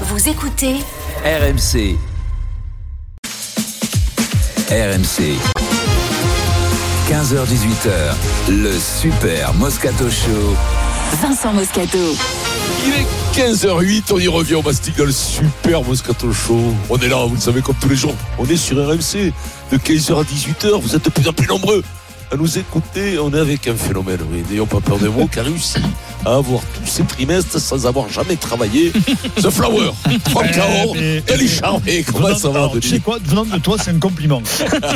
Vous écoutez RMC. RMC. 15h18h, le Super Moscato Show. Vincent Moscato. Il est 15h08, on y revient au le super Moscato Show. On est là, vous le savez, comme tous les jours. On est sur RMC de 15h à 18h. Vous êtes de plus en plus nombreux à nous écouter. On est avec un phénomène, oui, n'ayons pas peur des mots, qui a réussi à avoir tous ces trimestres sans avoir jamais travaillé. The Flower, Franck Caron, mais- Denis Charvet. Comment Venant- ça va, alors, Tu sais quoi, venant de toi, c'est un compliment.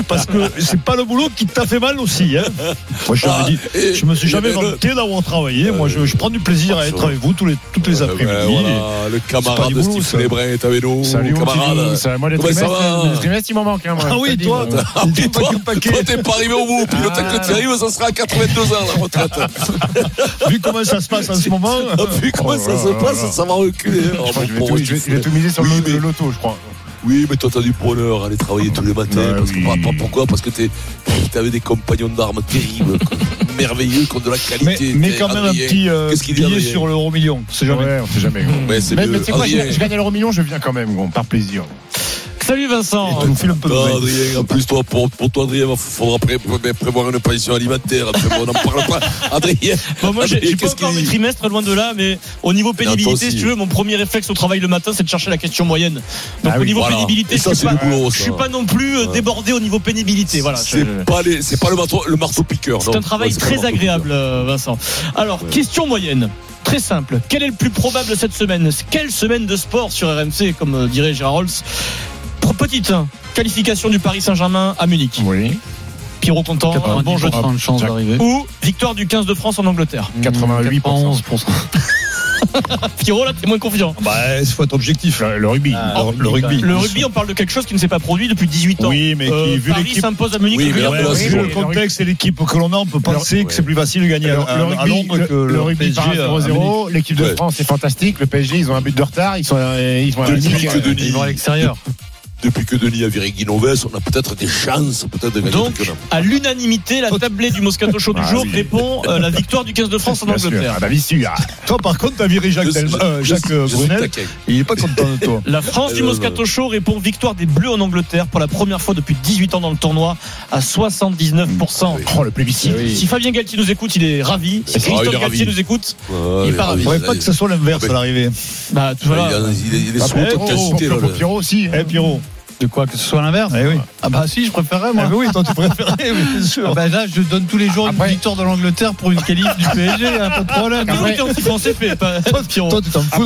Parce que c'est pas le boulot qui t'a fait mal aussi. Hein. Moi, je, Ah, je me suis jamais et le- vanté d'avoir travaillé. Moi, je, je prends du plaisir à être avec vous tous les, toutes les Euh, après-midi. voilà, le camarade de Steve ça. Lébrun est avec nous. Salut camarade. Ça, moi, les trimestres, il m'en manque. Hein. Ah oui. Ah, paquet. toi, t'es pas arrivé au bout. Puis le temps que tu arrives, ça sera à 82 ans la retraite. Vu comment ça se passe en ce moment. Ah, puis comment Oh ça là se là passe, là. ça va reculer. vais Bon, tout- miser sur Oui, le mais- le loto, je crois. Oui, mais toi, t'as du bonheur à aller travailler tous les matins. Bah parce que, oui. pas- pourquoi Parce que t'es- t'avais des compagnons d'armes terribles, merveilleux, qui ont de la Mais, qualité. mais quand même un petit euh, billet sur l'euro million. C'est jamais. Ouais, on sait jamais. Ouais, Mais, mais tu sais quoi, je, je gagne l'euro million, je viens quand même, gros, par plaisir. Salut Vincent. Adrien, en plus, toi, pour, pour toi, Adrien, il faudra pré- pré- prévoir une pension alimentaire. Après, on n'en parle pas. Adrien, Bon, moi, j'ai pas encore mes trimestres loin de là, mais au niveau pénibilité, si tu veux, mon premier réflexe au travail le matin, c'est de chercher la question moyenne. Donc Ah au niveau voilà. pénibilité, Et je ça, suis c'est pas, du boulot, je ça. suis pas non plus euh, Ouais. débordé au niveau pénibilité. Voilà. c'est je- pas, les- c'est pas le marteau, le marteau piqueur. C'est un travail Ouais, très agréable, euh, Vincent. Alors, Ouais. question moyenne. Très simple. Quel est le plus probable cette semaine? Quelle semaine de sport sur RMC, comme euh, dirait Gérard Rolls Petite hein, qualification du Paris Saint-Germain à Munich. Oui. Pierrot content, un bon jeu de de chance d'arriver. Ou victoire du 15 de France en Angleterre. 88% Pierrot, là, t'es moins confiant. Bah, il faut être objectif. Le, le rugby. Le, le rugby. Le rugby, on parle de quelque chose qui ne s'est pas produit depuis 18 ans. Oui, mais Euh, qui, vu Paris s'impose à Munich. Oui, mais Vu c'est le contexte et l'équipe que l'on a, on peut penser que c'est plus facile de gagner Le, à, le à rugby, Londres le, que le le rugby PSG part à à 0-0. L'équipe de Ouais. France est fantastique. Le PSG, ils ont un but de retard. Ils sont, euh, ils sont à euh, ils vont à l'extérieur. Depuis que Denis a viré Guinoves, on a peut-être des chances peut-être de gagner Donc, à l'unanimité, la tablée du Moscato Show du Ah jour oui. répond euh, la victoire du 15 de France en. Angleterre. Ah bah, bien sûr. Toi, par contre, t'as viré Jacques, Je- Delma- euh, Jacques je Brunel. Il est pas content de toi. La France du Euh, Moscato Show répond victoire des Bleus en Angleterre pour la première fois depuis 18 ans dans le tournoi à 79%. Oui. Oh, le plébiscite. Si Fabien Galtier nous écoute, il est ravi. Si Ah, Christophe. Galtier nous écoute, Il il est part ravi. Il faudrait pas que ce soit l'inverse Ah, à l'arrivée. bah, tu Il vois. est- il est- Ah, sous Pierrot aussi. Eh, Pierrot. De quoi que ce soit l'inverse Eh oui. Ah bah si, je préférerais Eh moi. ben oui, toi, tu préférais, bien sûr. Ah bah là, je donne tous les jours Après- une victoire de l'Angleterre pour une qualif du PSG, hein, pas de problème. Après- fais pas. Pierrot. Toi, tu t'en fous.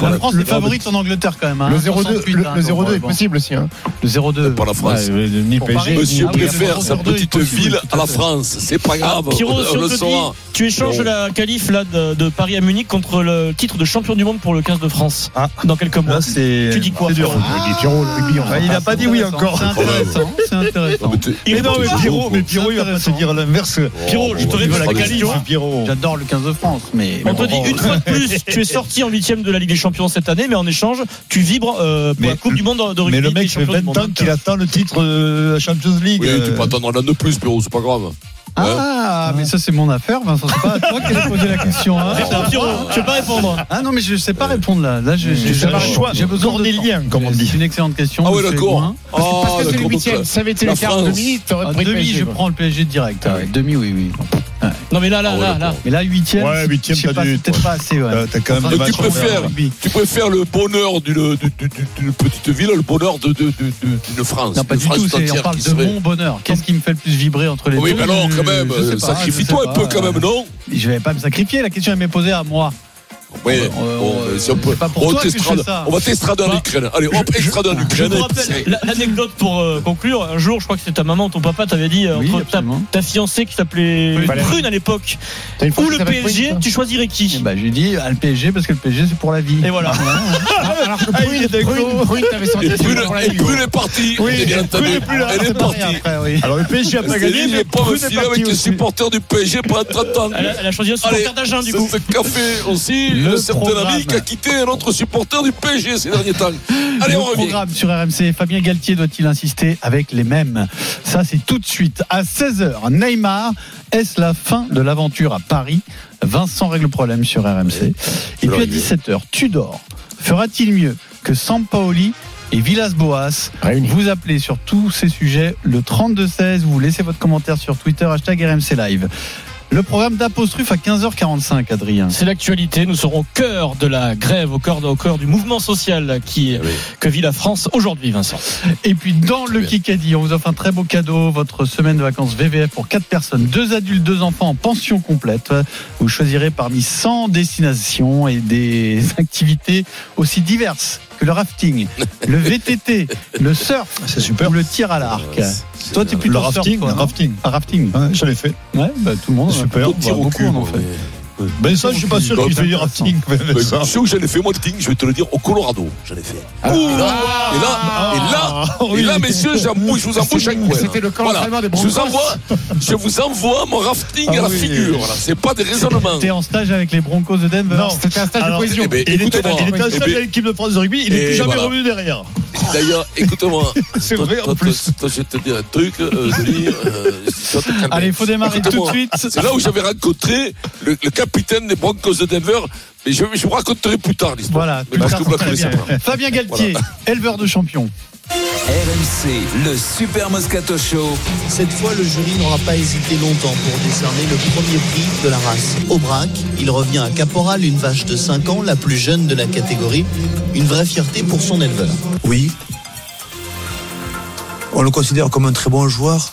La France est favorite en Angleterre quand même. hein, Le 0-2 68, le, hein, le donc, 0-2 est bon. possible aussi. Hein. Le 0-2. Par la France. Ouais, ni Pour PSG. Monsieur Ah oui, préfère sa 0-2 est petite possible, ville à la fait. France. C'est pas grave. Pierrot, si on on le saura. tu échanges la qualif là, de, Paris à Munich contre le titre de champion du monde pour le 15 de France Ah. dans quelques mois. Tu dis quoi C'est dur. Ah, il a passe. pas dit oui encore. C'est intéressant. C'est intéressant. mais Il Mais non, mais Pierrot, toujours. mais Pierrot, il va pas se dire l'inverse. Pierrot, je te Oh, réponds la question. J'adore le 15 de France, mais. On te dit une fois de plus, tu es sorti en huitième de la Ligue des Champions cette année, mais en échange, tu vibres euh, pour Mais- la Coupe du Monde de rugby. Mais le mec, ça fait champions du 20 monde. ans qu'il attend le titre de la Champions League. Oui, tu Euh, peux attendre un an de plus, Pierrot, c'est pas grave. Ah, mais ça c'est mon affaire, Vincent. C'est pas à toi qui as posé la question. hein. Réponds, Pierrot, tu veux pas répondre Ah non, mais je sais pas répondre là. Là, j'ai j'ai- C'est un j'ai- choix j'ai besoin de comme on dit. C'est une excellente question. Ah ouais, d'accord. Ah, Parce que c'est le huitième. Ça avait été le quart de minute, t'aurais À pris le demi, je prends le PSG direct. Ah ouais. Demi, oui, oui. Non, mais là, là, Ah là, là. Mais là, huitième, Ouais, t'as peut-être pas assez. Ouais. Euh, T'as quand même tu préfères, tu préfères le bonheur d'une, d'une- d'une- d'une petite ville, le bonheur de, de, de, de- d'une France. Non, pas du France tout. On parle de serait- mon bonheur. Qu'est-ce qui me fait le plus vibrer entre les Oui, deux mais alors, quand même, sacrifie-toi un peu, quand même, non? Je vais pas me sacrifier. La question elle m'est posée à moi. Oui, Euh, euh, mais si on peut. c'est pas pour on toi que t'estrade-. On va t'estrader en Bah, Ukraine. Allez, hop, extrade en Je Ukraine. vous rappelle la- l'anecdote pour euh, conclure. Un jour, je crois que c'était ta maman ou ton papa t'avait dit euh, Oui, entre ta, fiancée qui s'appelait. Prune à l'époque ou le PSG, tu choisirais Eh qui ben, j'ai dit ah, le PSG parce que le PSG c'est pour la vie. Et voilà. Ah, Alors que Ah, il est Prune, d'accord. Prune, Prune, t'avais senti c'est Prune, est partie. Oui, Elle est c'est partie. Alors le PSG a pas gagné, mais Prune est filer parti avec les supporters du PSG pendant 30 ans. Elle a, choisi un supporter d'Agen du c'est coup. café aussi, Le un certain programme. ami qui a quitté un autre supporter du PSG ces derniers temps. Allez, le on revient. programme sur RMC, Fabien Galtier doit-il insister avec les mêmes? Ça, c'est tout de suite à 16h. Neymar, est-ce la fin de l'aventure à Paris? Vincent règle le problème sur RMC. Et puis à l'arrivée. 17h, Tudor. Fera-t-il mieux que Sampaoli et Villas-Boas. Réunis. Vous appelez sur tous ces sujets le 32-16. Vous laissez votre commentaire sur Twitter, hashtag RMC Live. Le programme d'apostrophe à 15h45, Adrien. C'est l'actualité. Nous serons au cœur de la grève, au cœur, au cœur du mouvement social qui, oui. que vit la France aujourd'hui, Vincent. Et puis dans le bien. Kikadi, on vous offre un très beau cadeau, votre semaine de vacances VVF pour 4 personnes, 2 adultes, 2 enfants en pension complète. Vous choisirez parmi 100 destinations et des activités aussi diverses que le rafting, le VTT, le surf C'est super. ou le tir à l'arc. Ouais, Toi, t'es c'est plutôt Le rafting, surf, non rafting. Ah, rafting. Ouais, je l'ai fait. Ouais, bah, tout le monde. Super. Bah, Au tir au beaucoup cul, en fait. Mais- Ben ça, je suis pas sûr qu'il fait du rafting. Mais ça. tu sais où j'en ai fait moi le ting, je vais te le dire, au Colorado, j'en ai fait. Ouh, et là, et là, et là, et là, messieurs, j'embouche, je vous embauche un coin. C'était le camp Voilà. des Je vous Broncos. envoie, je vous envoie mon rafting à Ah la oui. figure. Voilà. C'est pas des raisonnements. T'es en stage avec les Broncos de Denver Non. C'était un stage Alors, de cohésion. eh ben, Il était, en Eh stage ben, à l'équipe de France de rugby, il n'est plus jamais voilà. revenu derrière. D'ailleurs, écoute-moi. C'est vrai, en plus. toi, je vais te dire un truc, euh, euh. Allez, il faut démarrer tout de suite. C'est là où j'avais rencontré le, le capitaine des Broncos de Denver. Mais je, je vous raconterai plus tard l'histoire. Voilà, bien. pas. Fabien Galtier, éleveur de champions. RMC, le Super Moscato Show. Cette fois, le jury n'aura pas hésité longtemps pour décerner le premier prix de la race. Aubrac, il revient à Caporal, une vache de 5 ans, la plus jeune de la catégorie. Une vraie fierté pour son éleveur. Oui. On le considère comme un très bon joueur.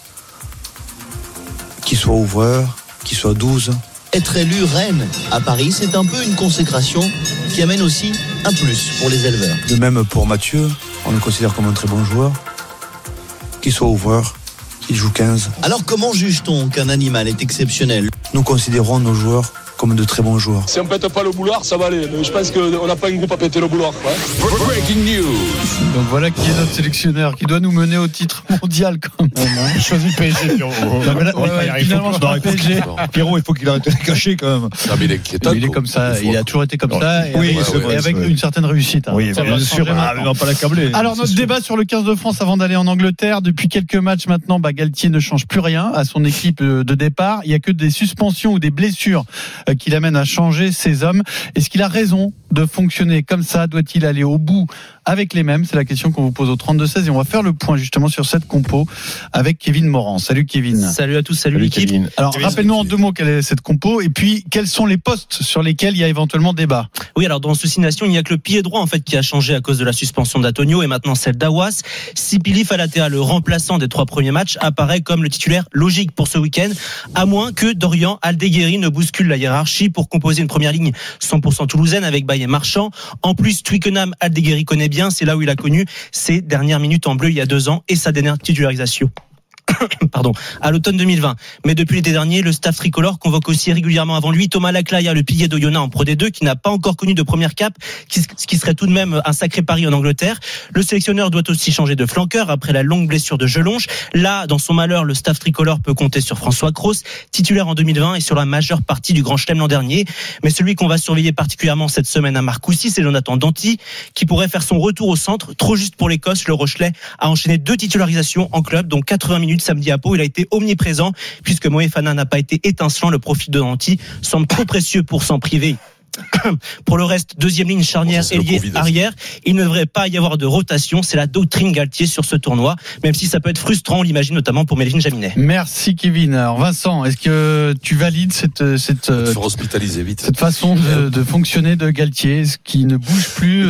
Qu'il soit ouvreur, qu'il soit 12. Être élu reine à Paris, c'est un peu une consécration qui amène aussi un plus pour les éleveurs. De même pour Mathieu, on le considère comme un très bon joueur. Qu'il soit ouvreur, qu'il joue 15. Alors comment juge-t-on qu'un animal est exceptionnel? Nous considérons nos joueurs comme de très bons joueurs. Si on pète pas le boulard, ça va aller. Mais je pense qu'on n'a pas un groupe à péter le boulard. quoi. Breaking news. Donc voilà qui est notre sélectionneur, qui doit nous mener au titre mondial quand même. choisis PSG, Pierrot. Finalement, je PSG. Pierrot, il faut qu'il arrête de cacher quand même. Non, mais il est inquiétant. Il est comme ça, il a toujours été comme ça, et Oui, et vrai, avec une certaine réussite. hein. Oui, Ça bien sûr. Ah, maintenant. mais on va pas l'accabler. Alors notre débat sur le 15 de France avant d'aller en Angleterre, depuis quelques matchs maintenant, bah, Galtier ne change plus rien à son équipe euh, de départ. Il y a que des suspensions ou des blessures qui l'amènent à changer ses hommes. Est-ce qu'il a raison de fonctionner comme ça? Doit-il aller au bout avec les mêmes C'est la question qu'on vous pose au 32-16 et on va faire le point justement sur cette compo avec Kevin Morand. Salut Kevin. Salut à tous, salut, Salut, l'équipe. Kevin. Alors rappelle-nous en deux mots quelle est cette compo et puis quels sont les postes sur lesquels il y a éventuellement débat. Oui, alors dans ce signation, il n'y a que le pied droit en fait qui a changé à cause de la suspension d'Antonio et maintenant celle d'Awas. Sipili Falatea, le remplaçant des trois premiers matchs, apparaît comme le titulaire logique pour ce week-end, à moins que Dorian Aldeguerri ne bouscule la hiérarchie pour composer une première ligne 100% toulousaine avec Baye Marchand. En plus, Twickenham, Aldeguerri connaît bien, c'est là où il a connu ses dernières minutes en bleu il y a deux ans et sa dernière titularisation pardon, à l'automne 2020. Mais depuis l'été dernier, le staff tricolore convoque aussi régulièrement avant lui Thomas Laclaya, le pilier d'Oyonnax en Pro D2, qui n'a pas encore connu de première cap, qui- ce qui serait tout de même un sacré pari en Angleterre. Le sélectionneur doit aussi changer de flanqueur après la longue blessure de Gelonge. Là, dans son malheur, le staff tricolore peut compter sur François Cros, titulaire en 2020 et sur la majeure partie du Grand Chelem l'an dernier. Mais celui qu'on va surveiller particulièrement cette semaine à Marcoussis, c'est Jonathan Danty, qui pourrait faire son retour au centre. Trop juste pour l'Écosse, le Rochelet a enchaîné deux titularisations en club, dont 80 minutes samedi à Pau. Il a été omniprésent, puisque Moefana n'a pas été étincelant. Le profit de Danty semble trop précieux pour s'en priver. Pour le reste, deuxième ligne charnière, Bon, ailier, aussi. arrière. Il ne devrait pas y avoir de rotation. C'est la doctrine Galtier sur ce tournoi, même si ça peut être frustrant, on l'imagine notamment pour Melvin Jaminet. Merci Kevin. Alors Vincent, est-ce que tu valides cette cette Il faut hospitaliser vite. cette façon de, de fonctionner de Galtier, ce qui ne bouge plus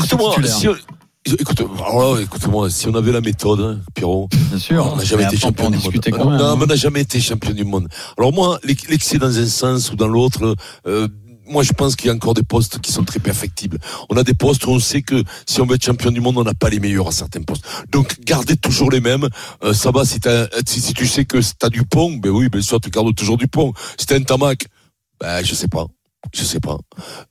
écoute, alors là, écoute-moi, si on avait la méthode, hein, Pierrot, Bien sûr. on n'a jamais Mais été champion du monde. non, quand même, hein. mais on n'a jamais été champion du monde. Alors moi, l'ex- l'excès dans un sens ou dans l'autre, euh, moi je pense qu'il y a encore des postes qui sont très perfectibles. On a des postes où on sait que si on veut être champion du monde, on n'a pas les meilleurs à certains postes. Donc gardez toujours les mêmes. Euh, ça va si, t'as- si, si tu sais que t'as du pont, ben oui, bien sûr, tu gardes toujours du pont. Si t'as un tamac, ben je sais pas. Je sais pas.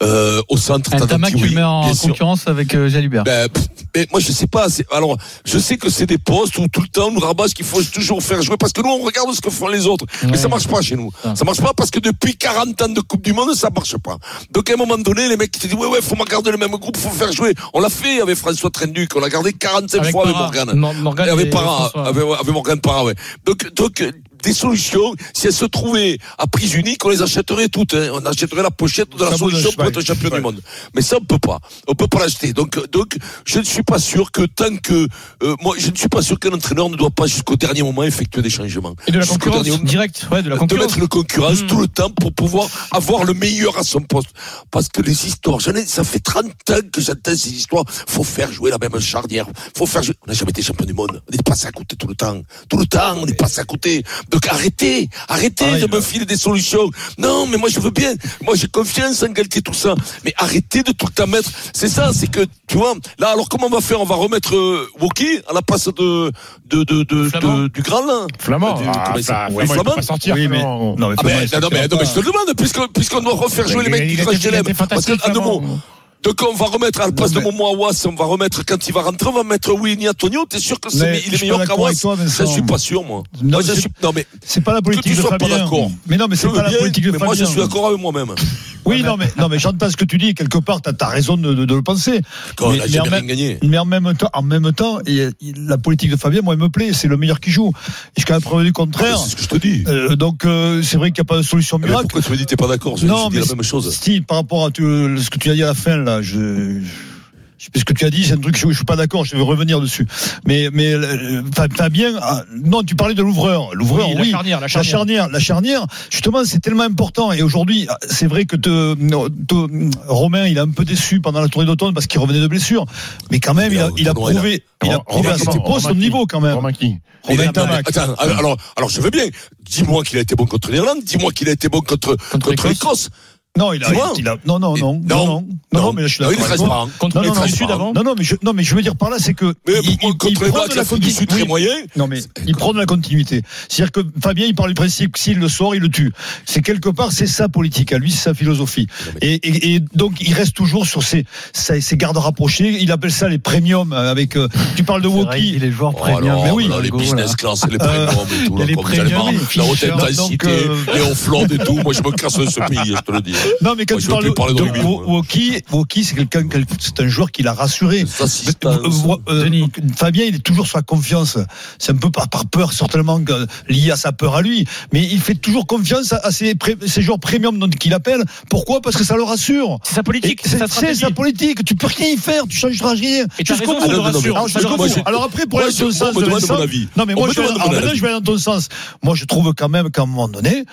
Euh, au centre, Un Tamac, tu mets en concurrence avec euh, Jalibert. Ben, pff, mais moi je sais pas. Alors je sais que c'est des postes où tout le temps on nous rabâche qu'il faut toujours faire jouer parce que nous on regarde ce que font les autres, mais ça marche pas chez nous. Ah. Ça marche pas parce que depuis 40 ans de Coupe du Monde ça marche pas. Donc à un moment donné les mecs qui te disent ouais ouais faut garder le même groupe, faut faire jouer. On l'a fait avec François Trenduc, on l'a gardé 45 Avec fois avec. Morgan. Mor- Morgan Et avec Parra, avec, avec Morgan Parra, ouais. Donc, donc, des solutions. Si elles se trouvaient à prise unique, on les achèterait toutes. hein. On achèterait la pochette de la Ça solution pour être champion du monde. Mais ça, on peut pas. On peut pas l'acheter. Donc, donc, je ne suis pas sûr que tant que, euh, moi, je ne suis pas sûr qu'un entraîneur ne doit pas jusqu'au dernier moment effectuer des changements. Et de la concurrence dernier directe. Ouais, de la de concurrence. mettre le concurrence Mm. tout le temps pour pouvoir avoir le meilleur à son poste. Parce que les histoires, j'en ai, ça fait 30 ans que j'entends ces histoires. Faut faire jouer la même charnière. Faut faire jouer. On n'a jamais été champion du monde. On est passé à côté tout le temps. Tout le temps, on est passé à côté. Donc arrêtez, arrêtez Ah, de me va- filer des solutions. Non, mais moi je veux bien. Moi j'ai confiance en Galtier, tout ça. Mais arrêtez de tout le temps mettre. C'est ça, c'est que, tu vois, là, alors comment on va faire? On va remettre euh, Woki à la place de, de, de, de, du grand, là. Flamand. Du- Ah, Flamand, il Flamand pas sortir. Oui, mais-. Non, mais Ah non, mais, non, je te le demande, puisque- puisqu'on doit refaire jouer les mecs lèvres. été Parce que, fantastique, à deux mots. Donc on va remettre à la place Non, de mais- Momo Awas, on va remettre quand il va rentrer, on va mettre Winnie Antonio. T'es sûr que c'est Mais il est meilleur qu'Awas Je suis pas sûr moi. Non, Moi, mais je c'est- suis non mais C'est pas la politique tu de sois pas Fabien. d'accord. Mais non, mais c'est pas la politique de mais Fabien. moi je suis d'accord avec moi-même. Oui, non, mais, non, mais j'entends ce que tu dis. Quelque part, t'as as raison de, de, de le penser. Quand Mais- mais en même- gagné. Mais en même temps, en même temps, la politique de Fabien, moi, elle me plaît. C'est le meilleur qui joue. Jusqu'à la preuve du contraire. C'est ce que je te dis. Euh, donc, euh, c'est vrai qu'il n'y a pas de solution Mais miracle. pourquoi tu me dis t'es pas d'accord? Je dis mais la même chose. Si, par rapport à ce que tu as dit à la fin, là, je. je sais pas ce que tu as dit, c'est un truc, je, je suis pas d'accord, je vais revenir dessus. Mais, mais euh, Fa- Fabien, ah, non, tu parlais de l'ouvreur. L'ouvreur, Oui, oui. la charnière, la La charnière. la charnière, justement, c'est tellement important. Et aujourd'hui, c'est vrai que te, te- Romain, il a un peu déçu pendant la tournée d'automne parce qu'il revenait de blessure. Mais quand même, Mais il a, il prouvé, il a prouvé à son niveau quand même. Romain qui Romain Tamac. Attends, alors, alors je veux bien. Dis-moi qu'il a été bon contre l'Irlande. Dis-moi qu'il a été bon contre Contre l'Écosse. Non, il a, il a, non, non, non, non, Non. non, non, mais là, je suis Non, il d'accord. reste pas. hein. Contre Non, les non, non, Sud non. avant. Non, non, mais je, non, mais je veux dire par là, c'est que Mais il, il, contre il les prend de la Sud continuité. très moyen. Non, mais il prend de la continuité. C'est-à-dire que Fabien, il parle du principe que s'il le sort, il le tue. C'est quelque part, c'est sa politique à lui, c'est sa philosophie. Et, et, et donc, il reste toujours sur ses, ses, ses gardes rapprochés. Il appelle ça les premiums. Avec, euh, tu parles de Woki. est joueur Oh, premium. alors, mais oui, là, les business class, les Euh, premiums et tout, les premiums, les la haute intensité, euh, les offloads et tout. Moi, je me casse de ce pays, je te le dis. Non, mais quand Moi, tu parles de de moi. Woki, Woki, c'est quelqu'un, quel- c'est un joueur qui l'a rassuré. Euh, euh, Denis. Fabien, il est toujours sur la confiance. C'est un peu par, par peur, certainement que- lié à sa peur à lui. Mais il fait toujours confiance à, à ses, pré- ses joueurs premium dont- qu'il appelle. Pourquoi? Parce que ça le rassure. C'est sa politique, c'est sa politique. Tu peux rien y faire. Tu changeras rien. Et Jusqu'au bout. Alors, après, pour aller dans le on sens de. Non, mais moi, je vais, je aller dans ton sens. Moi, je trouve quand même qu'à un moment donné,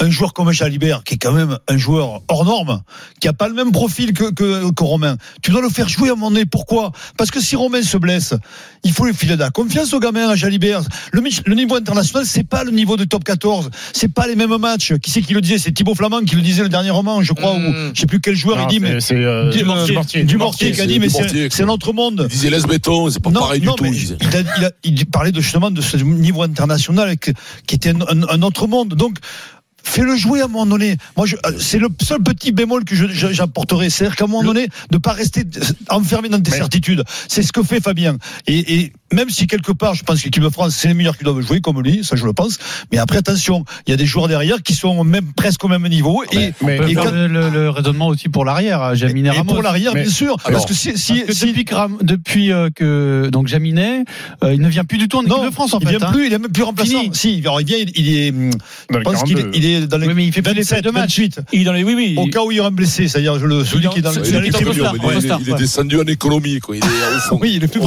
un joueur comme Jalibert, qui est quand même un joueur hors norme, qui a pas le même profil que, que, que Romain, tu dois le faire jouer à un moment donné. Pourquoi? Parce que si Romain se blesse, il faut lui filer de la confiance au gamin, à Jalibert. Le, niveau international, c'est pas le niveau de top 14. C'est pas les mêmes matchs. Qui c'est qui le disait? C'est Thibaut Flamand qui le disait le dernier roman, je crois, ou je sais plus quel joueur Non, il dit, mais. c'est- c'est, euh, Du- Mortier. Du Mortier qui a dit, mais c'est notre monde. Il disait laisse béton, c'est pas pareil non, du tout. il disait. il, a- il a- il parlait de, justement de ce niveau international qui était un, un- un autre monde. Donc, fais-le jouer à un moment donné. Moi, euh, c'est le seul petit bémol que j'apporterai. C'est-à-dire qu'à un moment donné, de pas rester enfermé dans tes Mais- certitudes. C'est ce que fait Fabien. Et, et même si quelque part, je pense que l'équipe de France, c'est les meilleurs qui doivent jouer, comme lui, ça je le pense. Mais après, attention, il y a des joueurs derrière qui sont même presque au même niveau. Et, mais- On peut et faire quand- le, le- le raisonnement aussi pour l'arrière, Jaminet et Ramos. pour l'arrière, Mais- bien sûr. Alors, parce que si, si, Parce que si- depuis, que Ram- depuis euh, que donc Jaminet, euh, il ne vient plus du tout en équipe non, de France en il fait. vient hein. plus, il est même plus remplaçant. Fini. Si, alors il vient, il, il est, hum, Dans je le pense qu'il est, 42. il est dans les Oui, mais il fait plus les 27, fêtes de match. 28. Il est dans les, oui, oui. Au cas où il y aura un blessé, c'est-à-dire le, celui qui est dans le. Il est descendu en économie, quoi. Il est au fond. Oui, il est plus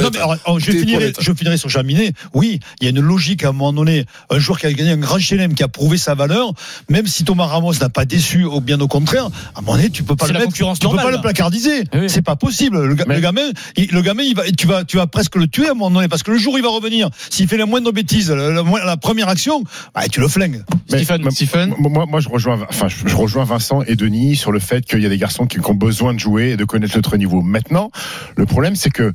alors, je, finirai, je sur Jaminet. Oui, il y a une logique à un moment donné. Un joueur qui a gagné un grand chelem, qui a prouvé sa valeur, même si Thomas Ramos n'a pas déçu, ou bien au contraire, à un moment donné, tu peux pas le mettre, tu peux pas le placardiser. C'est pas possible. Le, gamin, le gamin, il va, tu vas, tu vas presque le tuer à un moment donné, parce que le jour où il va revenir, s'il fait la moindre bêtise, la, la- la première action, bah, tu le flingues. Mais- Stephen, Moi, moi, je rejoins, enfin, je je rejoins Vincent et Denis sur le fait qu'il y a des garçons qui, qui ont besoin de jouer et de connaître notre niveau. Maintenant, le problème, c'est que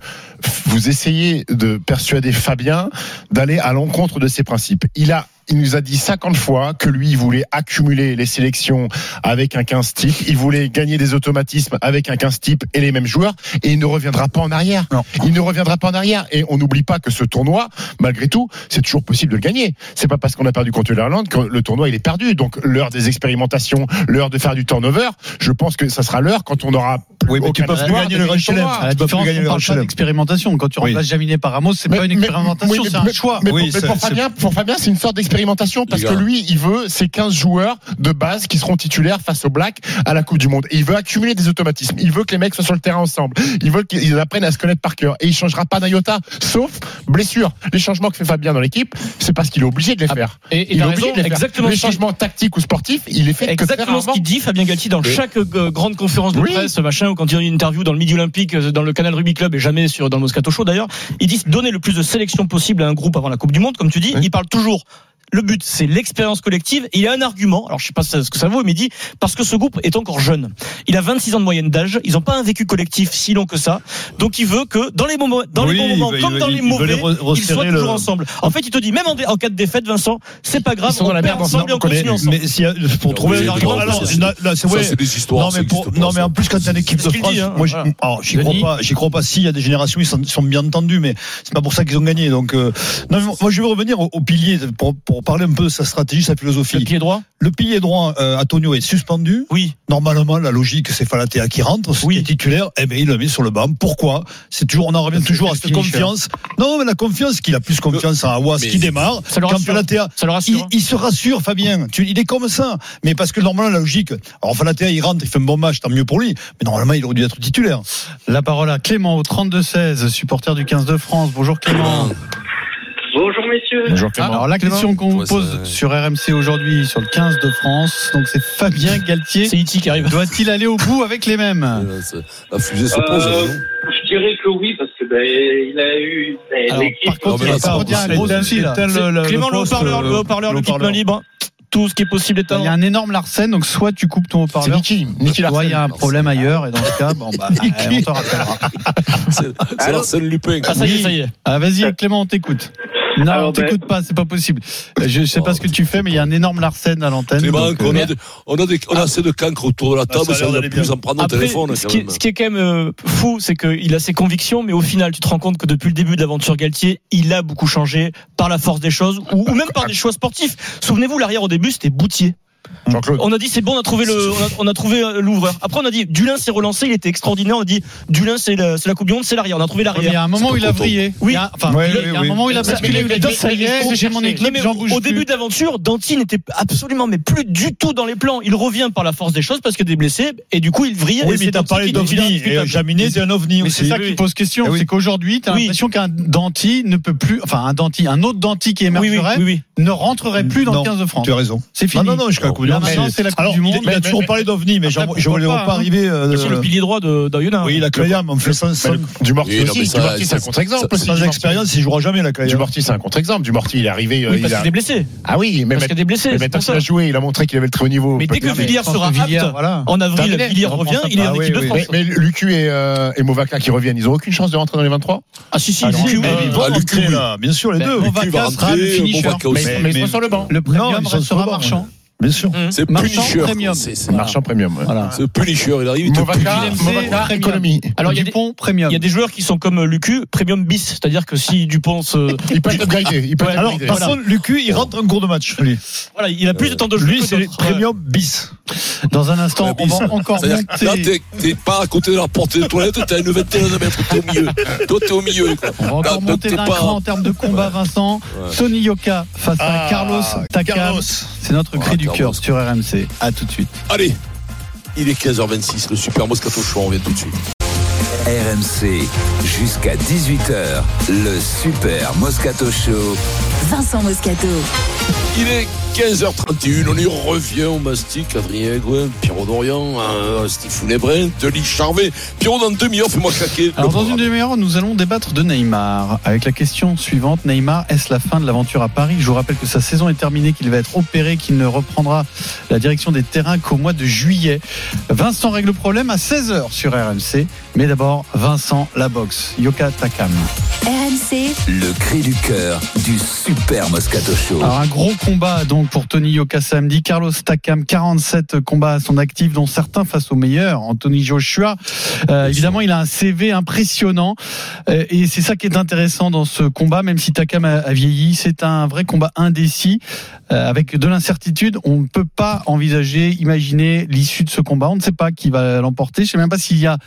vous essayez de persuader Fabien d'aller à l'encontre de ses principes. Il a il nous a dit 50 fois que lui, il voulait accumuler les sélections avec un 15 type, il voulait gagner des automatismes avec un 15 type et les mêmes joueurs, et il ne reviendra pas en arrière. Non. Il ne reviendra pas en arrière. Et on n'oublie pas que ce tournoi, malgré tout, c'est toujours possible de le gagner. C'est pas parce qu'on a perdu contre l'Irlande que le tournoi il est perdu. Donc l'heure des expérimentations, l'heure de faire du turnover, je pense que ça sera l'heure quand on aura plus Oui, mais tu peux plus gagner de le. À la tu peux plus différence, gagner on le parle Grand pas Chelem. d'expérimentation. Quand tu Oui. remplaces Jaminet par Ramos, c'est pas une expérimentation, c'est un choix. Mais, Oui, pour, Fabien, pour Fabien, c'est une sorte l'expérimentation parce que lui, il veut ces 15 joueurs de base qui seront titulaires face aux Blacks à la Coupe du Monde. Et il veut accumuler des automatismes. Il veut que les mecs soient sur le terrain ensemble. Il veut qu'ils apprennent à se connaître par cœur. Et il changera pas d'un iota, sauf blessure. Les changements que fait Fabien dans l'équipe, c'est parce qu'il est obligé de les faire. Et, et il est t'as obligé raison, de les faire. exactement Les changements tactiques ou sportifs, il les fait que Exactement ce qu'il dit Fabien Galtier dans Oui. chaque euh, grande conférence de Oui. presse, machin, ou quand il y a une interview dans le Midi Olympique, euh, dans le canal Rugby Club et jamais sur dans le Moscato Show d'ailleurs, il dit donner le plus de sélection possible à un groupe avant la Coupe du Monde, comme tu dis. Oui. Il parle toujours. Le but, c'est l'expérience collective. Et il a un argument. Alors, je sais pas ce que ça vaut, mais il dit parce que ce groupe est encore jeune. Il a 26 ans de moyenne d'âge. Ils n'ont pas un vécu collectif si long que ça. Donc, il veut que dans les moments, dans Oui, les bons moments, veut- comme il dans veut- les mauvais, ils soient toujours le- ensemble. En fait, il te dit même en, dé- en cas de défaite, Vincent, c'est pas grave. Ils sont dans on la merde ensemble et on on connaît, continue ensemble. mais s'il y a- pour trouver mais un argument, non, alors, c'est ouais. des histoires. Non mais, pour, non en plus quand t'as une équipe de France, dit, hein. moi j'y- Voilà. alors, j'y crois pas, j'y crois pas. Si il y a des générations ils sont, bien entendus, mais c'est pas pour ça qu'ils ont gagné. Donc euh, non, mais moi je vais revenir au, au pilier pour, pour parler un peu de sa stratégie, sa philosophie. Le pied droit Le pilier droit, euh, Antonio est suspendu. Oui. Normalement, la logique, c'est Falatea qui rentre, c'est Oui. titulaire. Eh ben, il le met sur le banc. Pourquoi? C'est toujours, on en revient toujours à cette confiance. Non, mais la confiance, qu'il a plus confiance en Awas Mais qui démarre. Ça le Quand rassure. Falatea, Ça le il, rassure. il se rassure, Fabien. Tu, il est comme ça. Mais parce que normalement, la logique, alors Falatea, il rentre, il fait un bon match, tant mieux pour lui. Mais normalement, il aurait dû être titulaire. La parole à Clément au 32-16, supporter du 15 de France. Bonjour Clément. Bonjour messieurs. Bonjour Clément. Alors la question qu'on vous pose ça- sur RMC aujourd'hui sur le 15 de France, donc c'est Fabien Galtier. C'est Iti qui arrive. Doit-il aller au bout avec les mêmes Euh, La fusée se pose. Euh, je dirais que oui parce que ben, il a eu ben, l'équipe. par contre, mais il a pas un gros souci là. le- Clément, le poste, haut-parleur, le euh, haut-parleur, le kit main haut-parleur. libre. Tout ce qui est possible est Il y a un énorme Larsen, donc soit tu coupes ton C'est haut-parleur, Niki. Niki soit il y a un Larsen. problème ailleurs, et dans ce cas, bon, bah, on te rappellera. C'est Arsène Lupin. Ah, ça y est, ça y est. Ah, vas-y, Clément, on t'écoute. Non, Alors, on t'écoute pas, c'est pas possible. Je sais pas ce que tu fais, mais il y a un énorme Larsen à l'antenne. Clément, donc, on euh, a, de- on a, des- on a assez de cancre autour de la table, ça a va d'aller plus en prendre au Après, téléphone. ce qui, est, ce qui est quand même euh, fou, c'est qu'il a ses convictions, mais au final, tu te rends compte que depuis le début de l'aventure Galtier, il a beaucoup changé par la force des choses, ou, ou même par des choix sportifs. Souvenez-vous, l'arrière au début, c'était Boutier. On a dit c'est bon, on a trouvé le, on a, on a trouvé euh, l'ouvreur. Après, on a dit Dulin s'est relancé, il était extraordinaire. On a dit Dulin c'est la, c'est la Coupe du Monde, c'est l'arrière. On a trouvé mais il y l'arrière. a un moment où il a vrillé. Oui. Il y a, enfin, Ouais, il y a oui, un oui. moment où il a Parce basculé, que il a dans- dit ça y est, j'ai mon équipe, mais au, au plus. début d'aventure, Danti n'était absolument mais plus du tout dans les plans. Il revient par la force des choses parce a des blessés et du coup il vrille. Oui, et mais c'est t'as parlé d'OVNI. Et. Jaminet, c'est un OVNI Mais c'est ça qui pose question, oui. c'est qu'aujourd'hui, tu as Oui. l'impression qu'un Danti ne peut plus, enfin un Danti, un autre Danti qui Oui, oui, émergerait, oui, oui. ne rentrerait plus dans le 15 de France. Tu as raison. C'est fini. Non, non, non, du Monde. c'est la Coupe Alors, du il- Monde. Il, a toujours parlé d'OVNI, mais j'en- je pourquoi voulais pas, pas hein. arriver. euh, C'est le pilier droit de d'Ayona. Oui, la Clayam, on fait le- Du Morty aussi. mais Du ça- Morty, c'est un ça- contre-exemple. sans expérience, il jouera jamais la Du Clayam. Morty, c'est un contre-exemple. Du Morty, il est arrivé. euh, il parce a- qu'il est blessé. Ah oui, mais Parce qu'il y a mais maintenant ça. joué, il a montré qu'il avait le très haut niveau. Mais dès que Villiers sera apte, voilà. en avril. Villiers revient, il est ça. en Ah équipe de oui, France. Mais, Lucu et, euh, et Movaca qui reviennent, ils ont aucune chance de rentrer dans les 23 Ah si si, Ah, Lucu, bien sûr, les Mais deux. va casse le finisher. Mais, ils sont sur le banc. Le premium restera le marchand. Bien sûr. Hum. C'est Marchand Punisher. Premium. C'est- Marchand premium. ouais. Voilà. C'est Punisher. Il arrive, il te Movaca, PLMC, Movaca, premium. économie. Alors il y a des Dupont Premium. il y a des joueurs qui sont comme Lucu, premium bis, c'est-à-dire que si Dupont se, Il peut être upgradé. Il peut Alors, par Voilà. contre, Lucu, il rentre en cours de match. Lui, voilà, il a plus de temps de jeu. lui c'est premium bis. Dans un instant, on va encore C'est-à-dire que Là, monter. t'es- pas à côté de la porte des toilettes, t'as une vingtaine de mètres, t'es au milieu. Toi, t'es au milieu. On va encore monter t'es d'un pas- cran en termes de combat, Vincent. Sony Yoka face à Ah, Carlos Takam. Carlos. C'est notre cri Ah, du cœur sur RMC. À tout de suite. Allez, il est 15h26, le super Moscato Show, on revient tout de suite. RMC, jusqu'à 18h, le Super Moscato Show. Vincent Moscato. Il est 15h31, on y revient au mastic, Adrien Gouin, Pierrot Dorian, euh, Steve Lebrun, Delis Charvet. Pierrot, dans une demi-heure, fais-moi claquer. Alors dans une demi-heure, nous allons débattre de Neymar avec la question suivante. Neymar, est-ce la fin de l'aventure à Paris? Je vous rappelle que sa saison est terminée, qu'il va être opéré, qu'il ne reprendra la direction des terrains qu'au mois de juillet. Vincent règle le problème à 16h sur RMC. Mais d'abord, Vincent, la boxe. Yoka Takam. RMC, Le cri du cœur du Super Moscato Show. Alors un gros combat donc pour Tony Yoka samedi. Carlos Takam, 47 combats à son actif, dont certains face aux meilleurs. Anthony Joshua, Euh, évidemment, il a un CV impressionnant Euh, et c'est ça qui est intéressant dans ce combat. Même si Takam a, a vieilli, c'est un vrai combat indécis euh, avec de l'incertitude. On ne peut pas envisager, imaginer l'issue de ce combat. On ne sait pas qui va l'emporter. Je sais même pas s'il y a